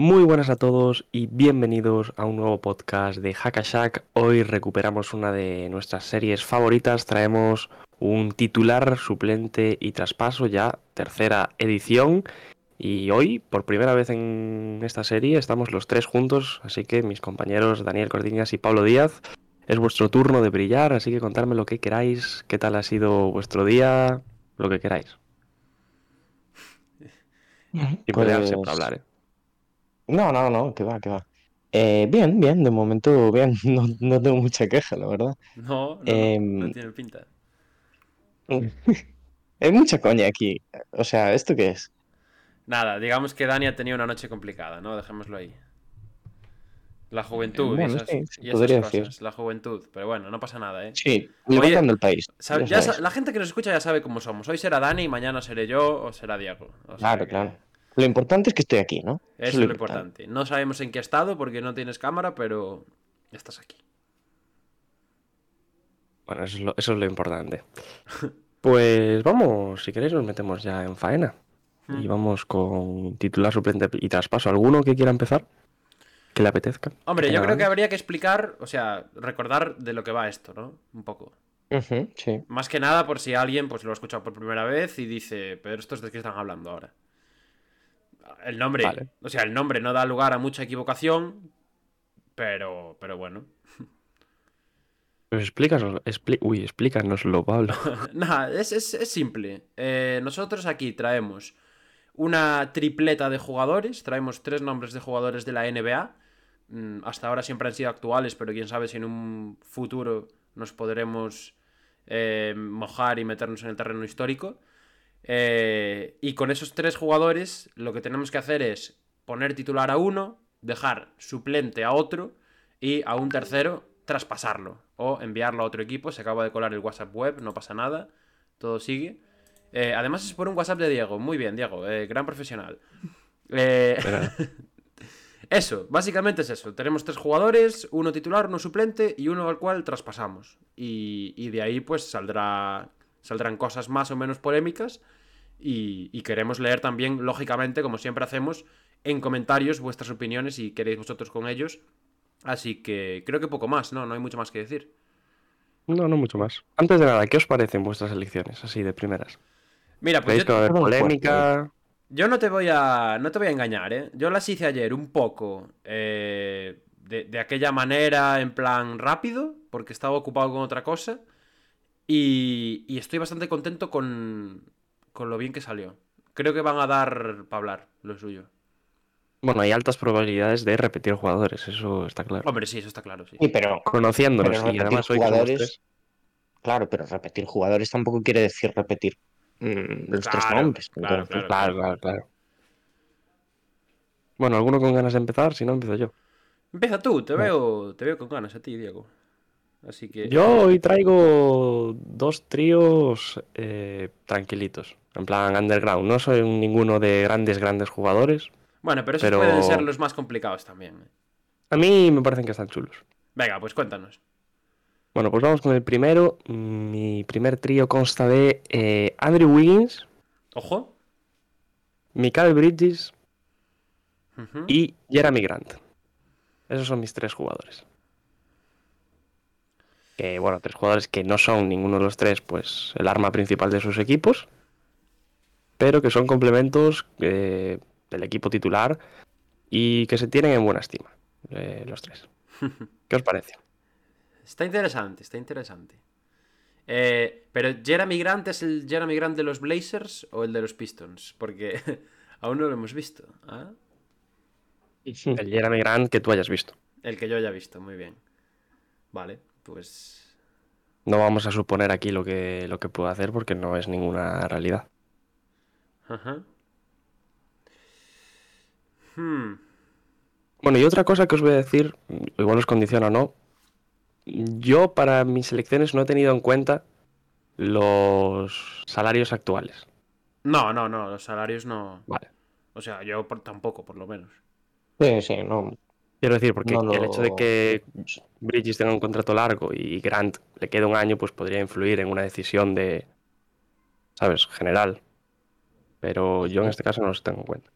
Muy buenas a todos y bienvenidos a un nuevo podcast de Hackashack. Hoy recuperamos una de nuestras series favoritas. Traemos un titular, suplente y traspaso, ya tercera edición. Y hoy, por primera vez en esta serie, estamos los tres juntos. Así que mis compañeros Daniel Cordiñas y Pablo Díaz, es vuestro turno de brillar. Así que contadme lo que queráis, qué tal ha sido vuestro día, lo que queráis. Y pelearse Pues- para hablar, ¿eh? No, no, no, que va, que va. Eh, bien, bien, de momento bien, no, no tengo mucha queja, la verdad. No, no, Em, no tiene pinta. Hay mucha coña aquí. O sea, ¿esto qué es? Nada, digamos que Dani ha tenido una noche complicada, ¿no? Dejémoslo ahí. La juventud y Bueno, esas, sí, sí, y esas podría cosas. decir. La juventud. Pero bueno, no pasa nada, ¿eh? Sí, levantando el país. Ya la gente que nos escucha ya sabe cómo somos. Hoy será Dani, mañana seré yo o será Diego. O sea Claro, que claro. Lo importante es que estoy aquí, ¿no? Eso es lo importante. No sabemos en qué estado porque no tienes cámara, pero estás aquí. Bueno, eso es lo, eso es lo importante. Pues vamos, si queréis nos metemos ya en faena. Y Mm. vamos con titular, suplente y traspaso. ¿Alguno que quiera empezar? Que le apetezca. Hombre, yo creo que habría que explicar, o sea, recordar de lo que va esto, ¿no? Un poco. Sí. Más que nada por si alguien pues lo ha escuchado por primera vez y dice, pero estos de qué están hablando ahora. El nombre, Vale. o sea, el nombre no da lugar a mucha equivocación, pero, pero bueno. Pues explícanos, uy, explícanoslo, Pablo. Nada, es, es- es simple. Eh, nosotros aquí traemos una tripleta de jugadores, traemos tres nombres de jugadores de la NBA. Mm, Hasta ahora siempre han sido actuales, pero quién sabe si en un futuro nos podremos eh, mojar y meternos en el terreno histórico. Eh, y con esos tres jugadores lo que tenemos que hacer es poner titular a uno, dejar suplente a otro y a un tercero traspasarlo o enviarlo a otro equipo. Se acaba de colar el WhatsApp web, no pasa nada, todo sigue. Eh, además es por un WhatsApp de Diego, muy bien Diego, eh, gran profesional. Eso, básicamente es eso. Tenemos tres jugadores, uno titular, uno suplente y uno al cual traspasamos. Y, y de ahí pues saldrá, saldrán cosas más o menos polémicas. Y, y queremos leer también, lógicamente, como siempre hacemos, en comentarios vuestras opiniones y queréis vosotros con ellos. Así que creo que poco más, ¿no? No hay mucho más que decir. No, no mucho más. Antes de nada, ¿qué os parecen vuestras elecciones? Así de primeras. Mira, pues ¿Veis que va a yo, haber polémica? yo no te voy a. No te voy a engañar, ¿eh? Yo las hice ayer un poco. eh, de, de aquella manera, en plan rápido, porque estaba ocupado con otra cosa. Y, y estoy bastante contento con, con lo bien que salió. Creo que van a dar para hablar lo suyo. Bueno, hay altas probabilidades de repetir jugadores, eso está claro. Hombre, sí, eso está claro, sí. Sí, pero, Conociéndonos pero y además hoy jugadores. Claro, pero repetir jugadores tampoco quiere decir repetir mm, los tres nombres. Claro, claro, claro. Bueno, ¿alguno con ganas de empezar? Si no, empiezo yo. Empieza tú, te veo, te veo con ganas a ti, Diego. Así que. Yo hoy traigo dos tríos eh, tranquilitos, en plan underground. No soy un- ninguno de grandes, grandes jugadores. Bueno, pero esos pero- pueden ser los más complicados también. ¿eh? A mí me parecen que están chulos. Venga, pues cuéntanos. Bueno, pues vamos con el primero. Mi primer trío consta de eh, Andrew Wiggins, Ojo. Michael Bridges y Jeremy Grant. Esos son mis tres jugadores. Que, bueno, tres jugadores que no son ninguno de los tres, pues, el arma principal de sus equipos, pero que son complementos eh, del equipo titular y que se tienen en buena estima, eh, los tres. ¿Qué os parece? Está interesante, está interesante. Eh, pero Jeremy Grant es el Jeremy Grant de los Blazers o el de los Pistons? Porque aún no lo hemos visto. ¿ah? El Jeremy Grant que tú hayas visto. El que yo haya visto, muy bien. Vale, pues. No vamos a suponer aquí lo que, lo que hacer porque no es ninguna realidad. Ajá. Hmm. Bueno, y otra cosa que os voy a decir, igual os condiciona o no, yo para mis elecciones no he tenido en cuenta los salarios actuales. No, no, no, los salarios no. Vale. O sea, yo por- tampoco, por lo menos. Sí, sí, no. Quiero decir, porque no el hecho de que Bridges tenga un contrato largo y Grant le quede un año, pues podría influir en una decisión de, ¿sabes? General. Pero yo en este caso no los tengo en cuenta.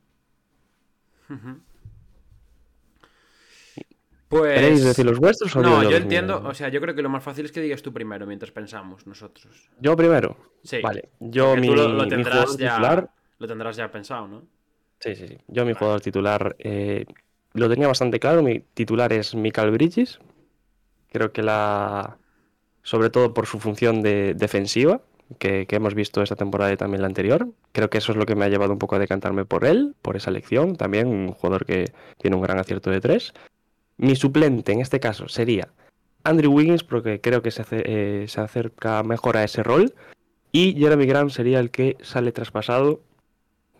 Pues. ¿Queréis decir los vuestros o No, yo los entiendo. O sea, yo creo que lo más fácil es que digas tú primero mientras pensamos nosotros. Yo primero. Sí. Vale. Yo Porque mi, tú lo, lo mi tendrás jugador ya. titular. Lo tendrás ya pensado, ¿no? Sí, sí, sí. Yo mi jugador titular eh, lo tenía bastante claro. Mi titular es Michael Bridges. Creo que la. Sobre todo por su función de defensiva, que, que hemos visto esta temporada y también la anterior. Creo que eso es lo que me ha llevado un poco a decantarme por él, por esa elección. También un jugador que tiene un gran acierto de tres. Mi suplente en este caso sería Andrew Wiggins, porque creo que se, eh, se acerca mejor a ese rol. Y Jeremy Grant sería el que sale traspasado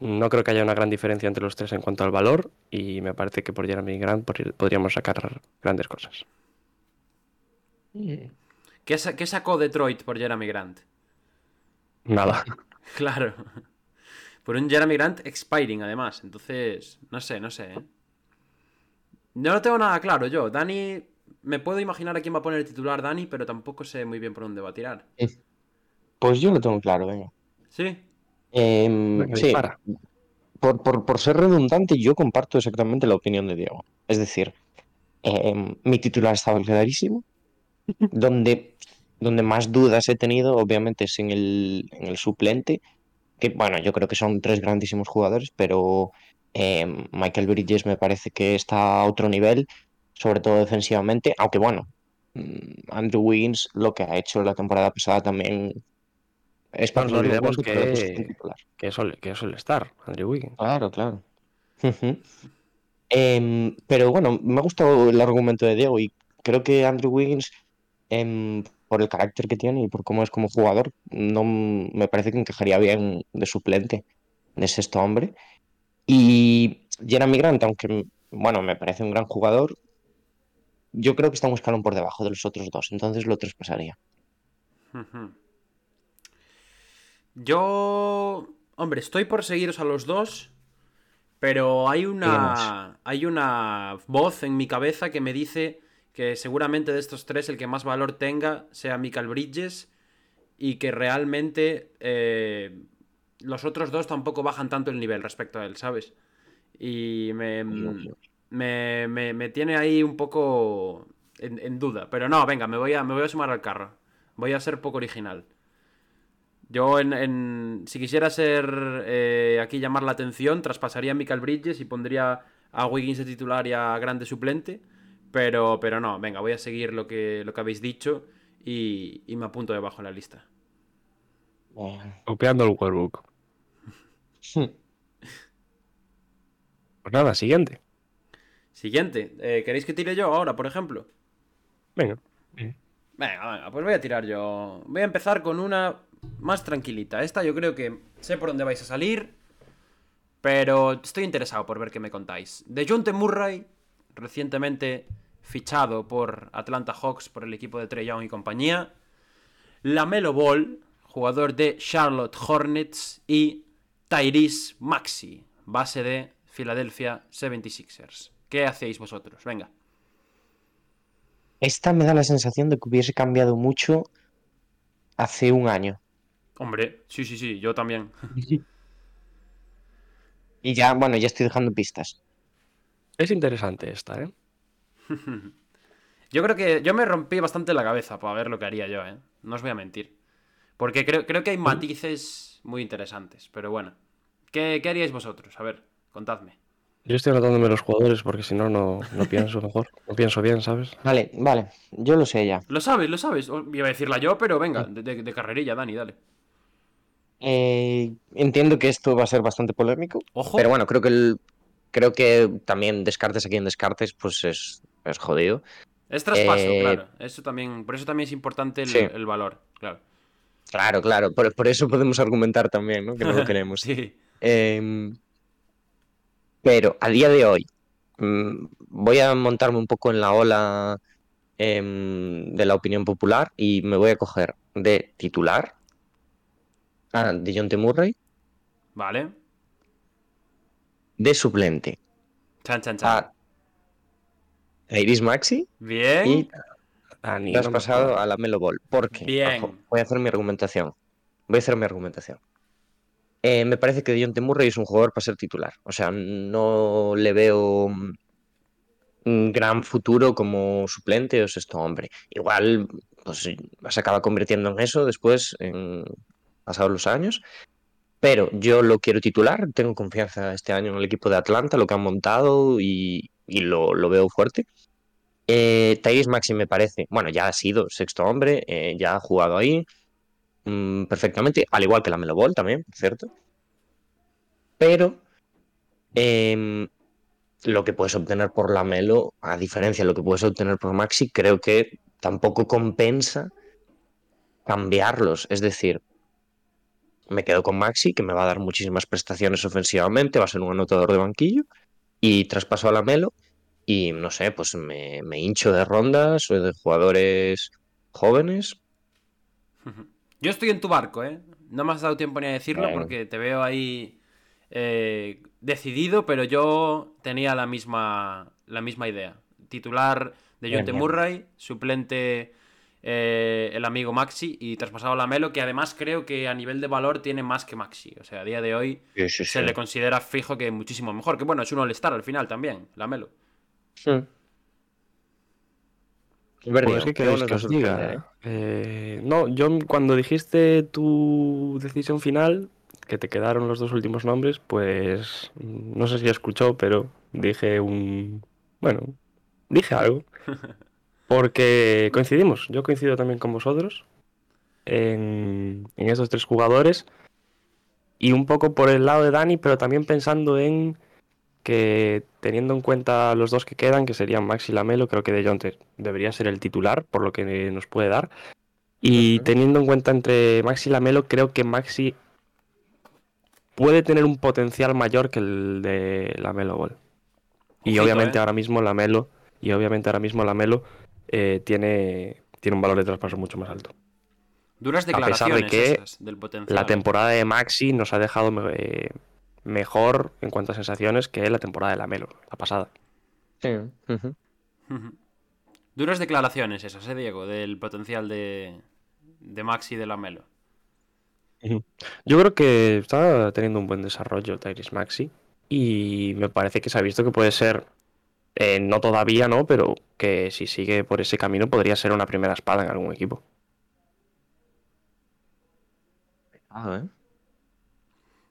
no creo que haya una gran diferencia entre los tres en cuanto al valor y me parece que por Jeremy Grant podríamos sacar grandes cosas. ¿Qué, sa- qué sacó Detroit por Jeremy Grant? Nada. Claro. Por un Jeremy Grant expiring, además. Entonces, no sé, no sé. ¿eh? No lo tengo nada claro yo. Dani, me puedo imaginar a quién va a poner el titular Dani, pero tampoco sé muy bien por dónde va a tirar. Pues yo lo tengo claro, venga. ¿Sí? Em, sí, por, por- por ser redundante, yo comparto exactamente la opinión de Diego. Es decir, em, mi titular estaba clarísimo. Donde, donde más dudas he tenido, obviamente, es en el, en el suplente. Que bueno, yo creo que son tres grandísimos jugadores, pero em, Michael Bridges me parece que está a otro nivel, sobre todo defensivamente. Aunque bueno, mm, Andrew Wiggins lo que ha hecho la temporada pasada también es para No en olvidemos que-. Que es, All- que es All-Star, Andrew Wiggins. Claro, claro. Em, pero bueno, me ha gustado el argumento de Diego y creo que Andrew Wiggins, em, por el carácter que tiene y por cómo es como jugador, no me parece que encajaría bien de suplente de sexto hombre. Y Jeremy Grant, aunque bueno, me parece un gran jugador, yo creo que está un escalón por debajo de los otros dos, entonces lo traspasaría. Ujú. Yo, hombre, estoy por seguiros a los dos, pero hay una, hay una voz en mi cabeza que me dice que seguramente de estos tres el que más valor tenga sea Michael Bridges y que realmente eh, los otros dos tampoco bajan tanto el nivel respecto a él, ¿sabes? Y me, me, me- me tiene ahí un poco en, en duda. Pero no, venga, me voy, a, me voy a sumar al carro. Voy a ser poco original. Yo, en, en- si quisiera ser eh, aquí llamar la atención, traspasaría a Michael Bridges y pondría a Wiggins de titular y a Grande suplente. Pero, pero no, venga, voy a seguir lo que, lo que habéis dicho y, y me apunto debajo de la lista. Copiando el workbook. Pues nada, siguiente. Siguiente, eh, ¿queréis que tire yo ahora, por ejemplo? Venga. Venga, venga, pues voy a tirar yo. Voy a empezar con una más tranquilita. Esta yo creo que sé por dónde vais a salir, pero estoy interesado por ver qué me contáis. De Jonte Murray, recientemente fichado por Atlanta Hawks por el equipo de Trey Young y compañía. Lamelo Ball, jugador de Charlotte Hornets. Y Tyrese Maxi, base de Philadelphia 76ers. ¿Qué hacéis vosotros? Venga. Esta me da la sensación de que hubiese cambiado mucho hace un año. Hombre, sí, sí, sí, yo también. Y ya, bueno, ya estoy dejando pistas. Es interesante esta, ¿eh? Yo creo que yo me rompí bastante la cabeza para ver lo que haría yo, ¿eh? No os voy a mentir. Porque creo, creo que hay matices muy interesantes, pero bueno. ¿Qué, qué haríais vosotros? A ver, contadme. Yo estoy anotándome los jugadores porque si no, no no pienso mejor. No pienso bien, ¿sabes? Vale, vale, yo lo sé ya. Lo sabes, lo sabes. O- Iba a decirla yo, pero venga, de, de- de carrerilla, Dani, dale. Eh, entiendo que esto va a ser bastante polémico, Ojo. pero bueno, creo que el, creo que también descartes a quien descartes, pues es, es jodido. Es traspaso, eh, claro. Eso también, por eso también es importante el, Sí. el valor, claro. Claro, claro, por, por eso podemos argumentar también, ¿no? Que no lo queremos. sí. Em, pero a día de hoy mm, voy a montarme un poco en la ola em, de la opinión popular y me voy a coger de titular a DeJounte Murray Vale. de suplente Chan, chan, chan. a Iris Maxi Bien. y te has me pasado a la Melo Ball. ¿Por qué? Bien. Ojo, voy a hacer mi argumentación. Voy a hacer mi argumentación. Eh, me parece que DeJounte Murray es un jugador para ser titular. O sea, no le veo mm, un gran futuro como suplente o sexto hombre. Igual pues, se acaba convirtiendo en eso después, en pasados los años. Pero yo lo quiero titular. Tengo confianza este año en el equipo de Atlanta, lo que han montado y, y lo, lo veo fuerte. Eh, Tyrese Maxi me parece, bueno, ya ha sido sexto hombre, eh, ya ha jugado ahí mm, perfectamente, al igual que la Melo Ball también, por cierto. Pero em, lo que puedes obtener por la Melo, a diferencia de lo que puedes obtener por Maxi, creo que tampoco compensa cambiarlos. Es decir, me quedo con Maxi, que me va a dar muchísimas prestaciones ofensivamente, va a ser un anotador de banquillo, y traspaso a la Melo, y no sé, pues me, me hincho de rondas o de jugadores jóvenes. Yo estoy en tu barco, ¿eh? No me has dado tiempo ni a decirlo Bueno. porque te veo ahí eh, decidido, pero yo tenía la misma, la misma idea. Titular de bien. Murray, suplente eh, el amigo Maxi y traspasado a la Melo, que además creo que a nivel de valor tiene más que Maxi. O sea, a día de hoy se le considera fijo que muchísimo mejor. Que bueno, es un all-star al final también, la Melo. Hmm. Pues, ¿qué qué queréis bueno que os que sorprende, diga? ¿eh? Eh, no, yo cuando dijiste tu decisión final, que te quedaron los dos últimos nombres, pues no sé si escuchó, pero dije un... Bueno, dije algo. Porque coincidimos, yo coincido también con vosotros en, en esos tres jugadores. Y un poco por el lado de Dani, pero también pensando en que teniendo en cuenta los dos que quedan, que serían Maxi y Lamelo, creo que De Jonte debería ser el titular, por lo que nos puede dar. Y teniendo en cuenta entre Maxi y Lamelo, creo que Maxi puede tener un potencial mayor que el de Lamelo Ball. Y Ojito, obviamente ¿eh? ahora mismo Lamelo, y obviamente ahora mismo Lamelo eh, tiene, tiene un valor de traspaso mucho más alto. Duras A pesar de declaraciones que esas del potencial. La temporada de Maxi nos ha dejado me- eh, mejor en cuanto a sensaciones que la temporada de Lamelo, la pasada. Sí. Duras declaraciones esas, ¿eh, Diego? Del potencial de, de Maxi y de la Melo. Yo creo que está teniendo un buen desarrollo Tyrese Maxi y me parece que se ha visto que puede ser, eh, no todavía, ¿no? Pero que si sigue por ese camino podría ser una primera espada en algún equipo. Ah, ¿eh?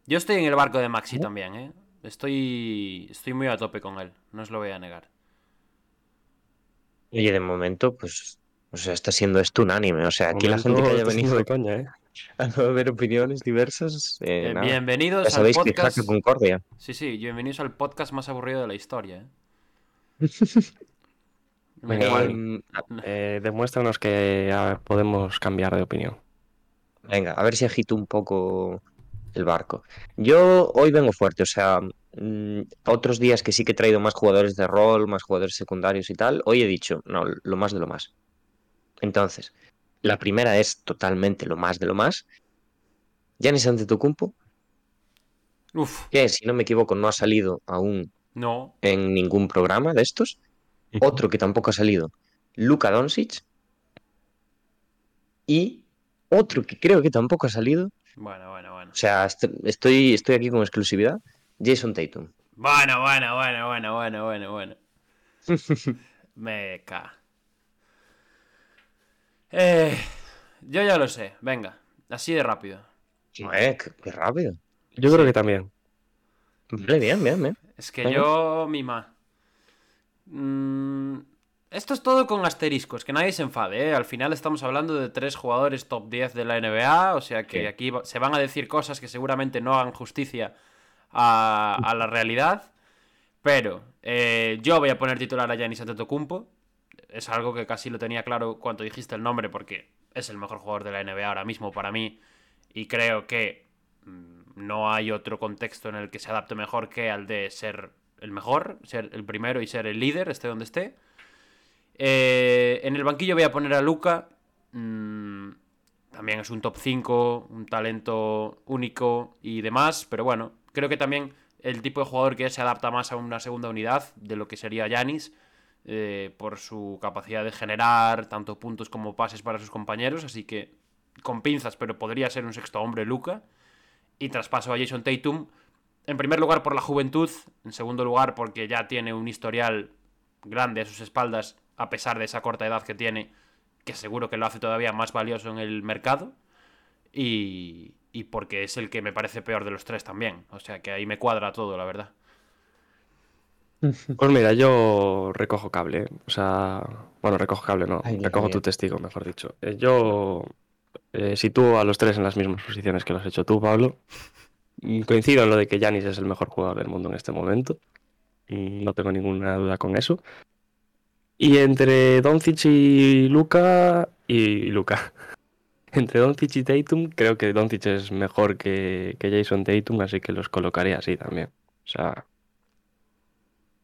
Yo estoy en el barco de Maxi también, ¿eh? Estoy, estoy muy a tope con él, no os lo voy a negar. Oye, de momento, pues, o sea, está siendo esto unánime. O sea, aquí la gente que haya venido de coña, ¿eh? a no ver opiniones diversas, eh, Eh, nada. bienvenidos Ya al que podcast. Concordia. Sí, sí, bienvenidos al podcast más aburrido de la historia, ¿eh? Venga. Mm, Eh, demuéstranos que podemos cambiar de opinión. Venga, a ver si agito un poco el barco. Yo hoy vengo fuerte, o sea, mm, otros días que sí que he traído más jugadores de rol, más jugadores secundarios y tal, hoy he dicho, no, lo más de lo más. Entonces, la primera es totalmente lo más de lo más. Giannis Antetokounmpo, Uf, que si no me equivoco no ha salido aún no. en ningún programa de estos. Otro que tampoco ha salido, Luka Doncic. Y otro que creo que tampoco ha salido, Bueno, bueno, bueno. o sea, est- estoy, estoy aquí con exclusividad, Jason Tatum. Bueno, bueno, bueno, bueno, bueno, bueno, bueno. Me ca. Eh, yo ya lo sé, venga, así de rápido. Eh, qué, qué rápido. Yo creo que también. Vale, bien, bien, bien. Es que yo, mima. Mm, esto es todo con asteriscos, que nadie se enfade, ¿eh? Al final estamos hablando de tres jugadores top 10 de la NBA, o sea que Sí. aquí se van a decir cosas que seguramente no hagan justicia a, a la realidad. Pero eh, yo voy a poner titular a Giannis Antetokounmpo. Es algo que casi lo tenía claro cuando dijiste el nombre, porque es el mejor jugador de la NBA ahora mismo para mí. Y creo que mm, no hay otro contexto en el que se adapte mejor que al de ser el mejor, ser el primero y ser el líder, esté donde esté. Eh, en el banquillo voy a poner a Luca. mm, también es un top 5, un talento único y demás, pero bueno, creo que también el tipo de jugador que se adapta más a una segunda unidad de lo que sería Yanis, eh, por su capacidad de generar tanto puntos como pases para sus compañeros, así que con pinzas, pero podría ser un sexto hombre Luca. Y traspaso a Jason Tatum, en primer lugar por la juventud, en segundo lugar porque ya tiene un historial grande a sus espaldas, a pesar de esa corta edad que tiene, que seguro que lo hace todavía más valioso en el mercado. Y, y porque es el que me parece peor de los tres también. O sea que ahí me cuadra todo, la verdad. Pues mira, yo recojo cable. O sea, bueno, recojo cable, no. Ay, recojo tu testigo, mejor dicho. Eh, Yo eh, sitúo a los tres en las mismas posiciones que lo has hecho tú, Pablo. Coincido en lo de que Yanis es el mejor jugador del mundo en este momento. No tengo ninguna duda con eso. Y entre Doncic y Luca. Y Luca. Entre Doncic y Tatum, creo que Doncic es mejor que, que Jason Tatum, así que los colocaría así también. O sea,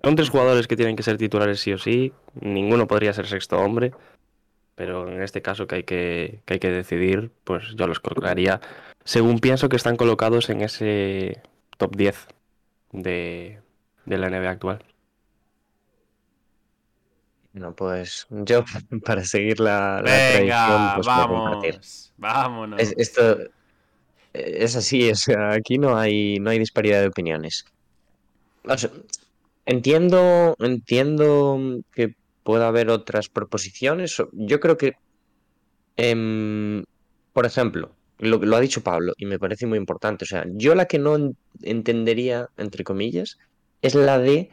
son tres jugadores que tienen que ser titulares sí o sí. Ninguno podría ser sexto hombre. Pero en este caso que hay que, que hay que decidir, pues yo los colocaría según pienso que están colocados en ese top 10 de, de la NBA actual. No, pues yo para seguir la, Venga, pues vamos, vámonos. Es, esto eh, es así, o sea, aquí no hay, no hay disparidad de opiniones. O sea, entiendo, entiendo que pueda haber otras proposiciones. Yo creo que, em, por ejemplo, lo, lo ha dicho Pablo y me parece muy importante. O sea, yo la que no en- entendería, entre comillas, es la de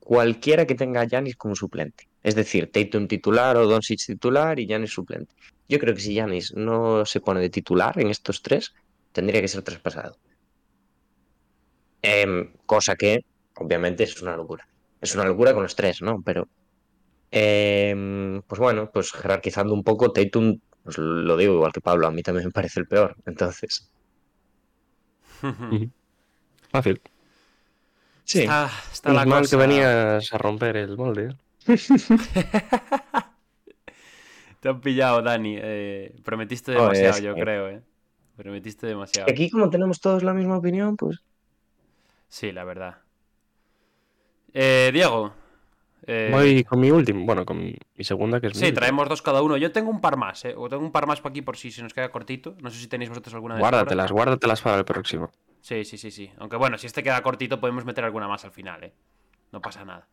cualquiera que tenga a Giannis como suplente. Es decir, Tatum titular o Doncic titular y Giannis suplente. Yo creo que si Giannis no se pone de titular en estos tres, tendría que ser traspasado. Em, cosa que, obviamente, es una locura. Es una locura con los tres, ¿no? Pero, em, pues bueno, pues jerarquizando un poco, Tatum, pues lo digo igual que Pablo, a mí también me parece el peor. Entonces, Fácil. sí. Está, está la mal cosa. que venías a romper el molde. ¿eh? Te han pillado, Dani. eh, prometiste demasiado, es yo que- creo, eh. Prometiste demasiado. Aquí, como tenemos todos la misma opinión, pues. Sí, la verdad. Eh, Diego. Eh, Voy con mi último, bueno, con mi segunda, que es mi Sí, última. traemos dos cada uno. Yo tengo un par más, ¿eh? O tengo un par más para aquí por si se nos queda cortito. No sé si tenéis vosotros alguna de sobra. Guárdatelas, guárdatelas para el próximo. Sí, sí, sí, sí. Aunque bueno, si este queda cortito podemos meter alguna más al final, ¿eh? No pasa nada.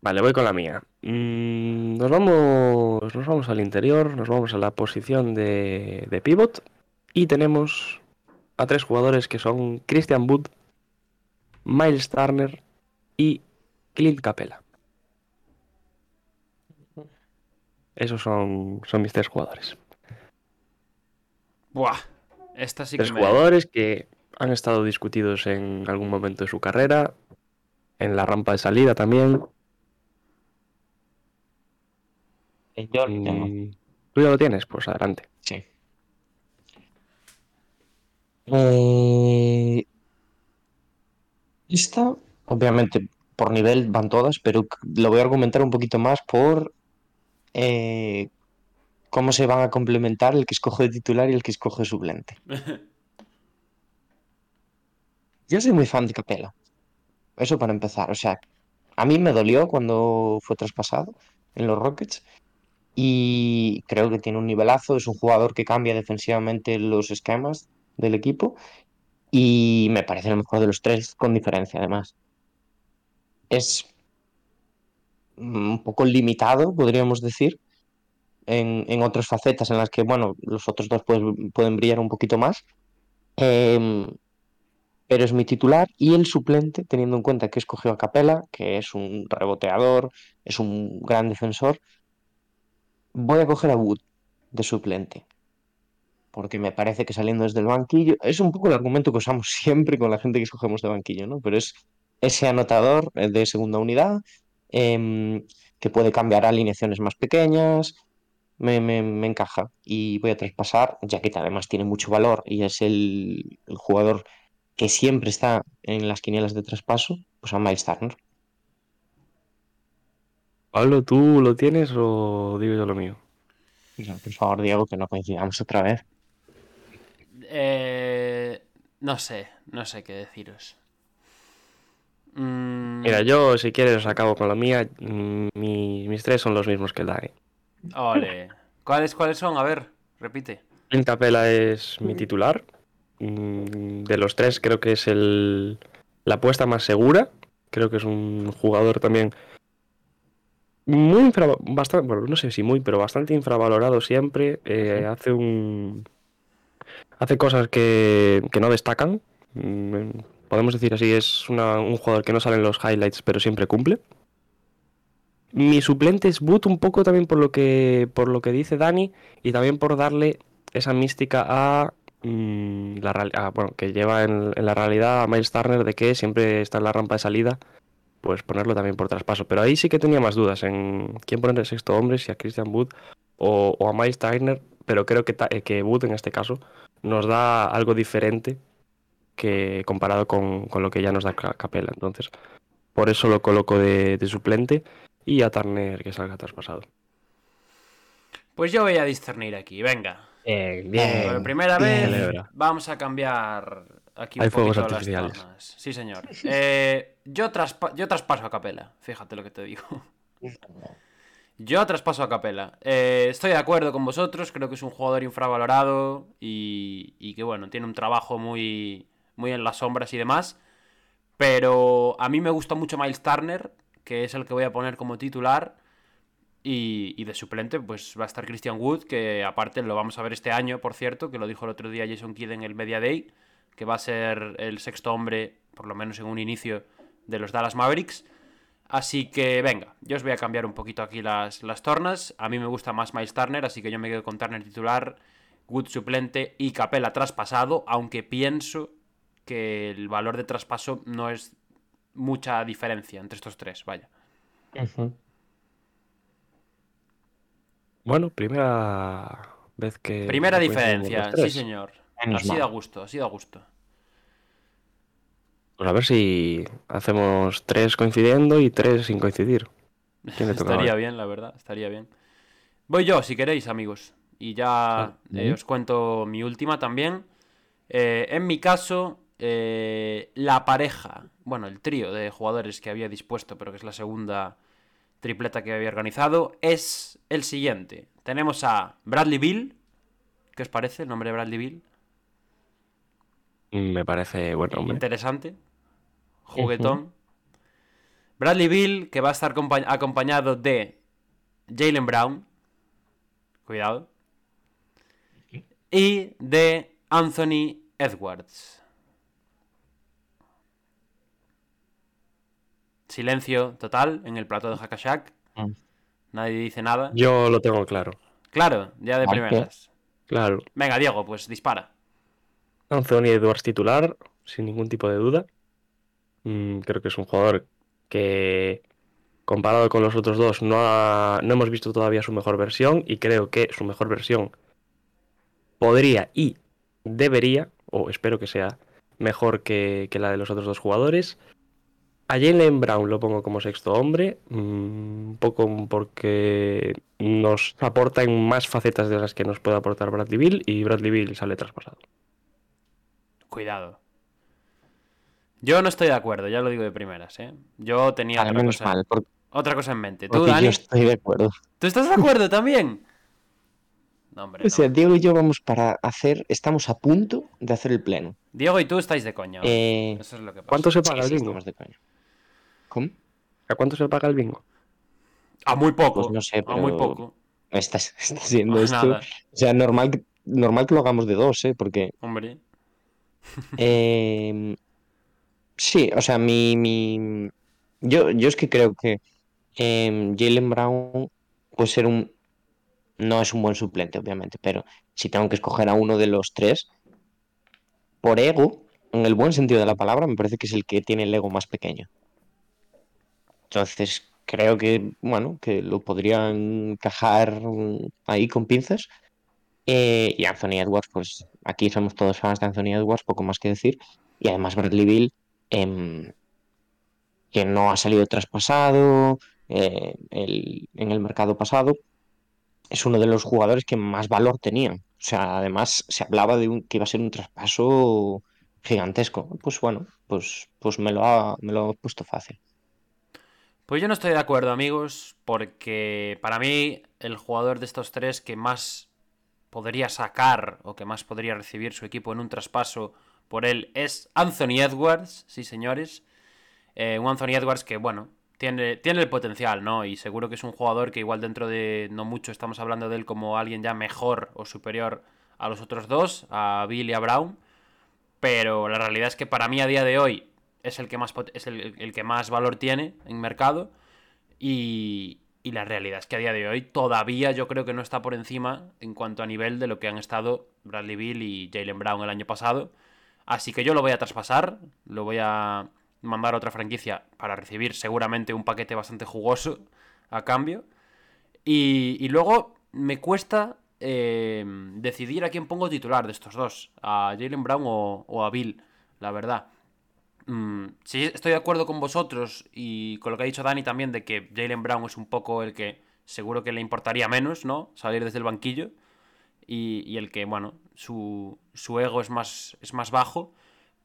Vale, voy con la mía. Mm, nos, vamos, nos vamos al interior, nos vamos a la posición de, de pivot y tenemos a tres jugadores que son Christian Wood, Miles Turner y Clint Capella. Esos son, son mis tres jugadores. Buah. Esta sí que Tres me... jugadores que han estado discutidos en algún momento de su carrera, en la rampa de salida también. Yo lo tengo. ¿Tú ya lo tienes? Pues adelante. Sí. Eh, Esta, obviamente, por nivel van todas, pero lo voy a argumentar un poquito más por eh, cómo se van a complementar el que escoge de titular y el que escoge de suplente. Yo soy muy fan de Capela. Eso para empezar. O sea, a mí me dolió cuando fue traspasado en los Rockets y creo que tiene un nivelazo. Es un jugador que cambia defensivamente los esquemas del equipo y me parece el mejor de los tres con diferencia además. Es un poco limitado, podríamos decir, en, en otras facetas en las que, bueno, los otros dos pues, pueden brillar un poquito más. Em, pero es mi titular y el suplente, teniendo en cuenta que escogió a Capela, que es un reboteador, es un gran defensor, voy a coger a Wood de suplente. Porque me parece que saliendo desde el banquillo, es un poco el argumento que usamos siempre con la gente que escogemos de banquillo, ¿no? Pero es ese anotador de segunda unidad, em, que puede cambiar a alineaciones más pequeñas, me, me- me encaja. Y voy a traspasar, ya que además tiene mucho valor y es el, el jugador que siempre está en las quinielas de traspaso, pues a Miles Turner. Pablo, ¿tú lo tienes o digo yo lo mío? No, por favor, Diego, que no coincidamos otra vez. Eh, no sé, no sé qué deciros. Mm, Mira, yo si quieres os acabo con la mía. Mm, mi- mis tres son los mismos que el Dani. ole. ¿Cuáles, ¿Cuáles son? A ver, repite. Clint Capela es mi titular. Mm, De los tres creo que es el, la apuesta más segura. Creo que es un jugador también muy infra- bastante, bueno, no sé si muy, pero bastante infravalorado siempre. Eh, hace un hace cosas que, que no destacan. Podemos decir así, es un jugador que no sale en los highlights, pero siempre cumple. Mi suplente es Boot un poco también por lo que por lo que dice Dani y también por darle esa mística a, mm, bueno, que lleva en, la realidad a Miles Turner de que siempre está en la rampa de salida, pues ponerlo también por traspaso. Pero ahí sí que tenía más dudas en quién poner el sexto hombre, si a Christian Wood o, a Miles Turner, pero creo que, eh, que Wood en este caso nos da algo diferente que comparado con, con lo que ya nos da Ca- Capela. Entonces, por eso lo coloco de, de suplente y a Turner que salga traspasado. Pues yo voy a discernir aquí, venga. Bien. Por primera bien. vez vamos a cambiar aquí un Hay fuegos poquito las artificiales. tornas. Sí, señor. Eh, yo, traspa- yo traspaso a Capela, fíjate lo que te digo. Yo traspaso a Capela. Eh, estoy de acuerdo con vosotros, creo que es un jugador infravalorado y, y que bueno, tiene un trabajo muy, muy en las sombras y demás. Pero a mí me gusta mucho Miles Turner, que es el que voy a poner como titular. Y, y de suplente, pues va a estar Christian Wood, que aparte lo vamos a ver este año, por cierto, que lo dijo el otro día Jason Kidd en el Media Day, que va a ser el sexto hombre, por lo menos en un inicio, de los Dallas Mavericks. Así que venga, yo os voy a cambiar un poquito aquí las, las tornas. A mí me gusta más Miles Turner, así que yo me quedo con Turner titular, Wood suplente y Capela traspasado, aunque pienso que el valor de traspaso no es mucha diferencia entre estos tres, vaya. Bueno, primera vez que... Primera diferencia, sí señor. Menos Así mal. da gusto, así da gusto. Pues a ver si hacemos tres coincidiendo y tres sin coincidir. ¿Quién le toca Estaría bien, la verdad, estaría bien. Voy yo, si queréis, amigos. Y ya Sí. eh, os cuento mi última también. Eh, en mi caso, eh, la pareja, bueno, el trío de jugadores que había dispuesto, pero que es la segunda tripleta que había organizado, es el siguiente. Tenemos a Bradley Bill. ¿Qué os parece el nombre de Bradley Bill? Me parece bueno, hombre. Interesante. Juguetón. Bradley Bill, que va a estar compa- acompañado de Jalen Brown. Cuidado. Y de Anthony Edwards. Silencio total en el plato de Hakashak. Mm. Nadie dice nada. Yo lo tengo claro. Claro, ya de primeras. Claro. Venga, Diego, pues dispara. Anthony Edwards titular, sin ningún tipo de duda. Mm, creo que es un jugador que, comparado con los otros dos, no, ha- no hemos visto todavía su mejor versión y creo que su mejor versión podría y debería, o espero que sea, mejor que, que la de los otros dos jugadores. A Jalen Brown lo pongo como sexto hombre, mm, un poco porque nos aporta en más facetas de las que nos puede aportar Bradley Bill y Bradley Bill sale traspasado. Cuidado. Yo no estoy de acuerdo, ya lo digo de primeras, ¿eh? Yo tenía Al otra menos cosa, mal, porque, otra cosa en mente. ¿Tú, Dani? yo estoy de acuerdo. ¿Tú estás de acuerdo también? No, hombre, O sea, no. Diego y yo vamos para hacer, estamos a punto de hacer el pleno. Diego y tú estáis de coña. hoy. Eh, Eso es lo que pasa. ¿Cuánto se sí, paga sí, de coña. ¿Cómo? ¿A cuánto se paga el bingo? A muy poco. Pues no sé, A muy pero- poco. Está, está siendo A esto. nada. O sea, normal, que- normal que lo hagamos de dos, ¿eh? Porque Hombre. Eh, sí, o sea, mi, mi- Yo, yo es que creo que em, Jalen Brown puede ser un... No es un buen suplente, obviamente, pero si tengo que escoger a uno de los tres, por ego, en el buen sentido de la palabra, me parece que es el que tiene el ego más pequeño. Entonces, creo que, bueno, que lo podrían encajar mm, ahí con pinzas. Eh, y Anthony Edwards, pues aquí somos todos fans de Anthony Edwards, poco más que decir. Y además Bradley Bill, em, que no ha salido traspasado eh, en el mercado pasado. es uno de los jugadores que más valor tenían. O sea, además se hablaba de un, que iba a ser un traspaso gigantesco. Pues bueno, pues, pues me, lo ha, me lo ha puesto fácil. Pues yo no estoy de acuerdo, amigos, porque para mí el jugador de estos tres que más podría sacar o que más podría recibir su equipo en un traspaso por él es Anthony Edwards, sí señores. Eh, un Anthony Edwards que, bueno, tiene, tiene el potencial, ¿no? Y seguro que es un jugador que igual dentro de no mucho estamos hablando de él como alguien ya mejor o superior a los otros dos, a Bill y a Brown. Pero la realidad es que para mí a día de hoy es el que más, es el, que más valor tiene en mercado. Y, y la realidad es que a día de hoy todavía yo creo que no está por encima en cuanto a nivel de lo que han estado Bradley Bill y Jalen Brown el año pasado. Así que yo lo voy a traspasar, lo voy a mandar a otra franquicia para recibir seguramente un paquete bastante jugoso a cambio. Y, luego me cuesta eh, decidir a quién pongo titular de estos dos, a Jalen Brown o, a Bill, la verdad. Mm, sí, estoy de acuerdo con vosotros y con lo que ha dicho Dani también de que Jalen Brown es un poco el que seguro que le importaría menos, ¿no? Salir desde el banquillo. Y, el que, bueno, su, su ego es más, es más bajo.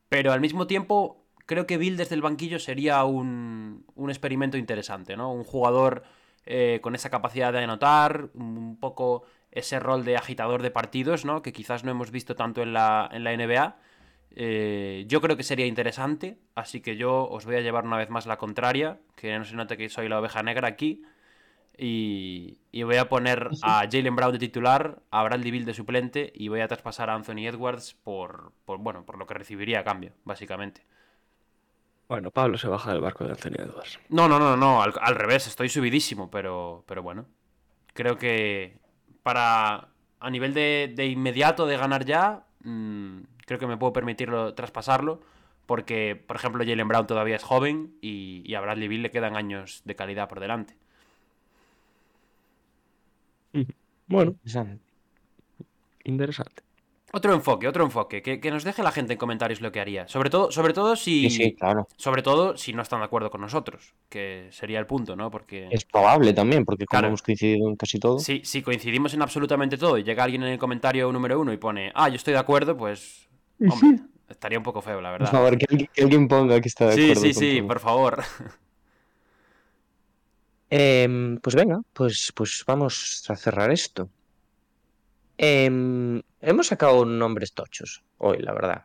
Pero al mismo tiempo creo que Bill desde el banquillo sería un, un experimento interesante, ¿no? Un jugador eh, con esa capacidad de anotar, un poco ese rol de agitador de partidos, ¿no? Que quizás no hemos visto tanto en la, en la NBA. Eh, yo creo que sería interesante, así que yo os voy a llevar una vez más la contraria, que no se note que soy la oveja negra aquí. Y, y voy a poner a Jalen Brown de titular, a Bradley Bill de suplente y voy a traspasar a Anthony Edwards por, por, bueno, por lo que recibiría a cambio, básicamente. Bueno, Pablo se baja del barco de Anthony Edwards. No, no, no, no, al, revés, estoy subidísimo, pero, pero bueno. Creo que para a nivel de, de inmediato de ganar ya, mmm, creo que me puedo permitirlo traspasarlo. Porque, por ejemplo, Jalen Brown todavía es joven y, y a Bradley Bill le quedan años de calidad por delante. Bueno, interesante. Otro enfoque, otro enfoque. Que, nos deje la gente en comentarios lo que haría. Sobre todo, sobre todo si. Sí, claro. Sobre todo si no están de acuerdo con nosotros. Que sería el punto, ¿no? Porque. Es probable también, porque como hemos coincidido en casi todo. Sí, si coincidimos en absolutamente todo y llega alguien en el comentario número uno y pone, ah, yo estoy de acuerdo, pues. Hombre, estaría un poco feo, la verdad. Por favor, que, alguien ponga que está de acuerdo. Sí, sí, sí, por favor. Em, pues venga, pues, pues vamos a cerrar esto. Em, hemos sacado nombres tochos hoy, la verdad.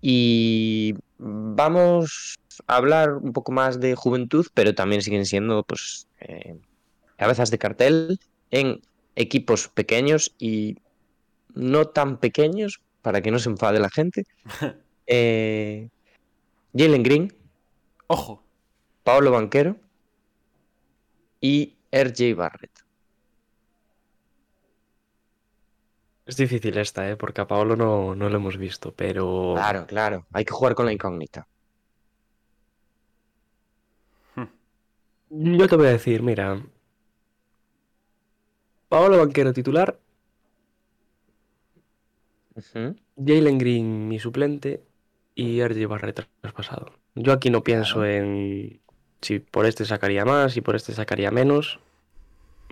Y vamos a hablar un poco más de juventud, pero también siguen siendo pues eh, cabezas de cartel en equipos pequeños y no tan pequeños, para que no se enfade la gente. Eh, Jalen Green. Ojo. Pablo Banquero. Y RJ Barrett. Es difícil esta, ¿eh? porque a Paolo no, no lo hemos visto, pero... Claro, claro. Hay que jugar con la incógnita. Hmm. Yo te voy a decir, mira. Paolo Banquero titular. Jalen Green mi suplente. Y RJ Barrett traspasado. Yo aquí no pienso en si por este sacaría más, y por este sacaría menos.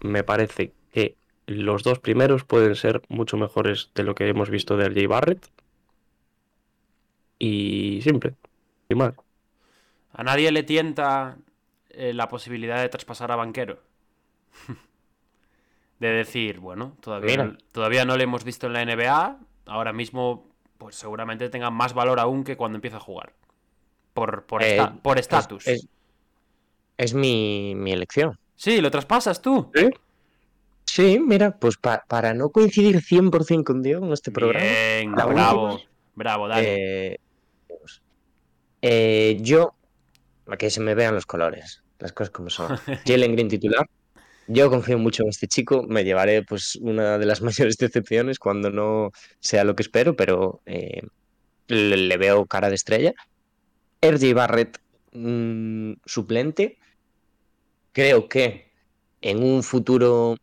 Me parece que los dos primeros pueden ser mucho mejores de lo que hemos visto de RJ Barrett. Y simple, y más. ¿A nadie le tienta eh, la posibilidad de traspasar a Banquero? de decir, bueno, todavía todavía no le hemos visto en la NBA, ahora mismo pues seguramente tenga más valor aún que cuando empieza a jugar. Por, por, eh, por estatus. Es, mi, mi, elección. Sí, lo traspasas tú. ¿Sí? Sí, mira, pues para no coincidir 100% con Diego en este programa. Bien, bravo, bravo, dale. Eh, eh, yo, para que se me vean los colores, las cosas como son. Jalen Green titular. Yo confío mucho en este chico, me llevaré pues una de las mayores decepciones cuando no sea lo que espero, pero eh, le, veo cara de estrella. RJ Barrett, mm, suplente. Creo que en un futuro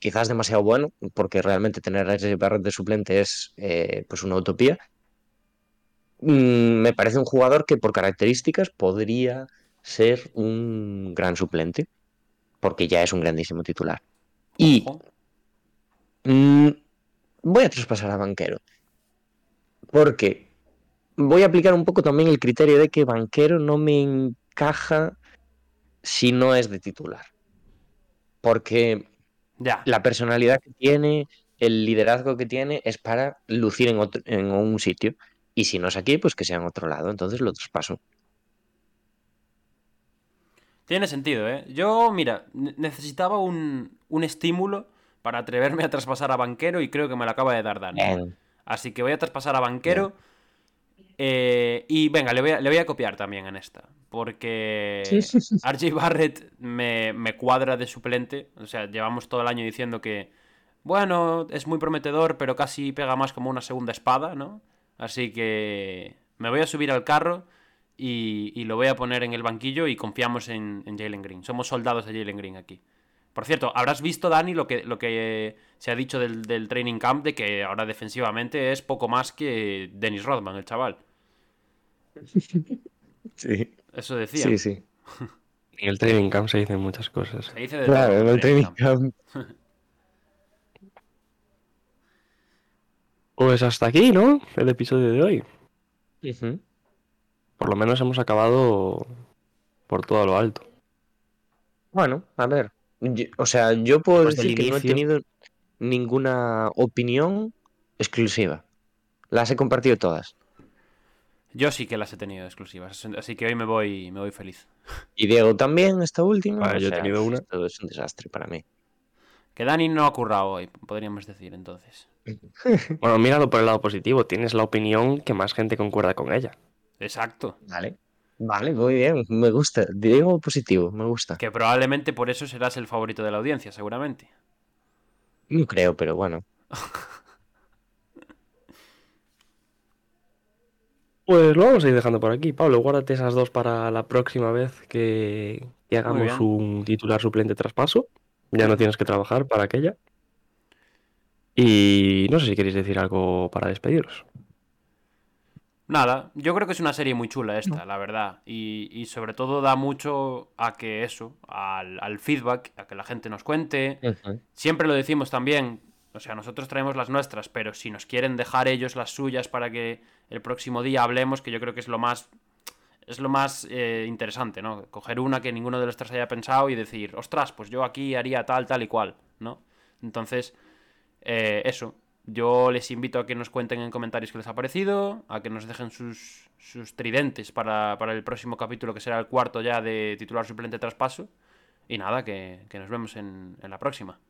quizás demasiado bueno, porque realmente tener a ese Barrett de suplente es eh, pues una utopía. Mm, me parece un jugador que por características podría ser un gran suplente, porque ya es un grandísimo titular. Y mm, voy a traspasar a Banquero. Porque voy a aplicar un poco también el criterio de que Banquero no me encaja si no es de titular. Porque Ya. la personalidad que tiene, el liderazgo que tiene es para lucir en, otro- en un sitio. Y si no es aquí, pues que sea en otro lado. Entonces lo traspaso. Tiene sentido, ¿eh? Yo, mira, ne- necesitaba un, un estímulo para atreverme a traspasar a Banquero y creo que me lo acaba de dar Dani. Bien. Así que voy a traspasar a Banquero. eh, y venga, le voy, a, le voy a copiar también en esta. Porque RJ Barrett me, me cuadra de suplente. O sea, llevamos todo el año diciendo que, bueno, es muy prometedor, pero casi pega más como una segunda espada, ¿no? Así que me voy a subir al carro y, y lo voy a poner en el banquillo y confiamos en, en Jalen Green. Somos soldados de Jalen Green aquí. Por cierto, habrás visto, Dani, lo que, lo que se ha dicho del, del training camp de que ahora defensivamente es poco más que Dennis Rodman, el chaval. Sí, Eso decía. sí, sí. En el training camp se dicen muchas cosas. Se dice de Claro, en el training camp. Pues hasta aquí, ¿no? El episodio de hoy. Ujú. Por lo menos hemos acabado por todo lo alto. Bueno, a ver. yo- o sea, yo puedo del decir que no he tenido ninguna opinión exclusiva. Las he compartido todas. Yo sí que las he tenido exclusivas, así que hoy me voy, me voy feliz. Y Diego también, esta última. Vale, o yo he tenido una. Esto es un desastre para mí. Que Dani no ha currado hoy, podríamos decir entonces. Bueno, míralo por el lado positivo. Tienes la opinión que más gente concuerda con ella. Exacto. Vale. Vale, muy bien. Me gusta. Diego positivo, me gusta. Que probablemente por eso serás el favorito de la audiencia, seguramente. No creo, pero bueno. Pues lo vamos a ir dejando por aquí. Pablo, guárdate esas dos para la próxima vez que, que hagamos un titular suplente traspaso. Ya no tienes que trabajar para aquella. Y no sé si queréis decir algo para despediros. Nada, yo creo que es una serie muy chula esta, la verdad. Y, y sobre todo da mucho a que eso, al, al feedback, a que la gente nos cuente. Siempre lo decimos también, o sea, nosotros traemos las nuestras, pero si nos quieren dejar ellos las suyas para que el próximo día hablemos, que yo creo que es lo más es lo más eh, interesante, ¿no? Coger una que ninguno de los tres haya pensado y decir, ostras, pues yo aquí haría tal, tal y cual, ¿no? Entonces, eh, eso. Yo les invito a que nos cuenten en comentarios qué les ha parecido, a que nos dejen sus, sus tridentes para, para el próximo capítulo, que será el cuarto ya de titular suplente traspaso. Y nada, que, que nos vemos en, en la próxima.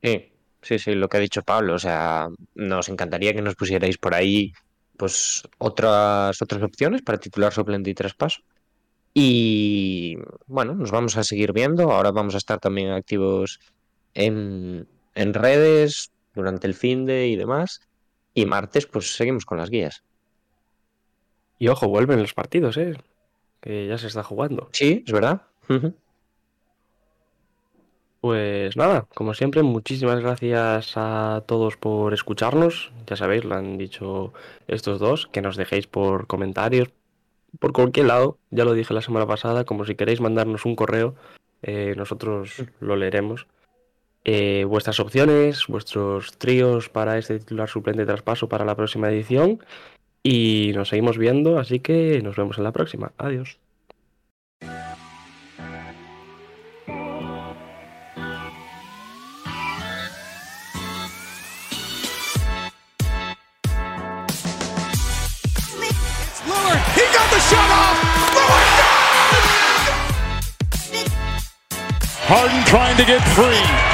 Sí, sí, sí, lo que ha dicho Pablo. O sea, nos encantaría que nos pusierais por ahí, pues, otras, otras opciones para titular suplente y traspaso. Y bueno, nos vamos a seguir viendo. Ahora vamos a estar también activos en, en redes durante el fin de y demás. Y martes, pues seguimos con las guías. Y ojo, vuelven los partidos, ¿eh? Que ya se está jugando. Sí, es verdad. Pues nada, como siempre, muchísimas gracias a todos por escucharnos. Ya sabéis, lo han dicho estos dos, que nos dejéis por comentarios, por cualquier lado. Ya lo dije la semana pasada, como si queréis mandarnos un correo, eh, nosotros lo leeremos. Eh, vuestras opciones, vuestros tríos para este titular suplente traspaso para la próxima edición. Y nos seguimos viendo, así que nos vemos en la próxima. Adiós. It! Harden trying to get free.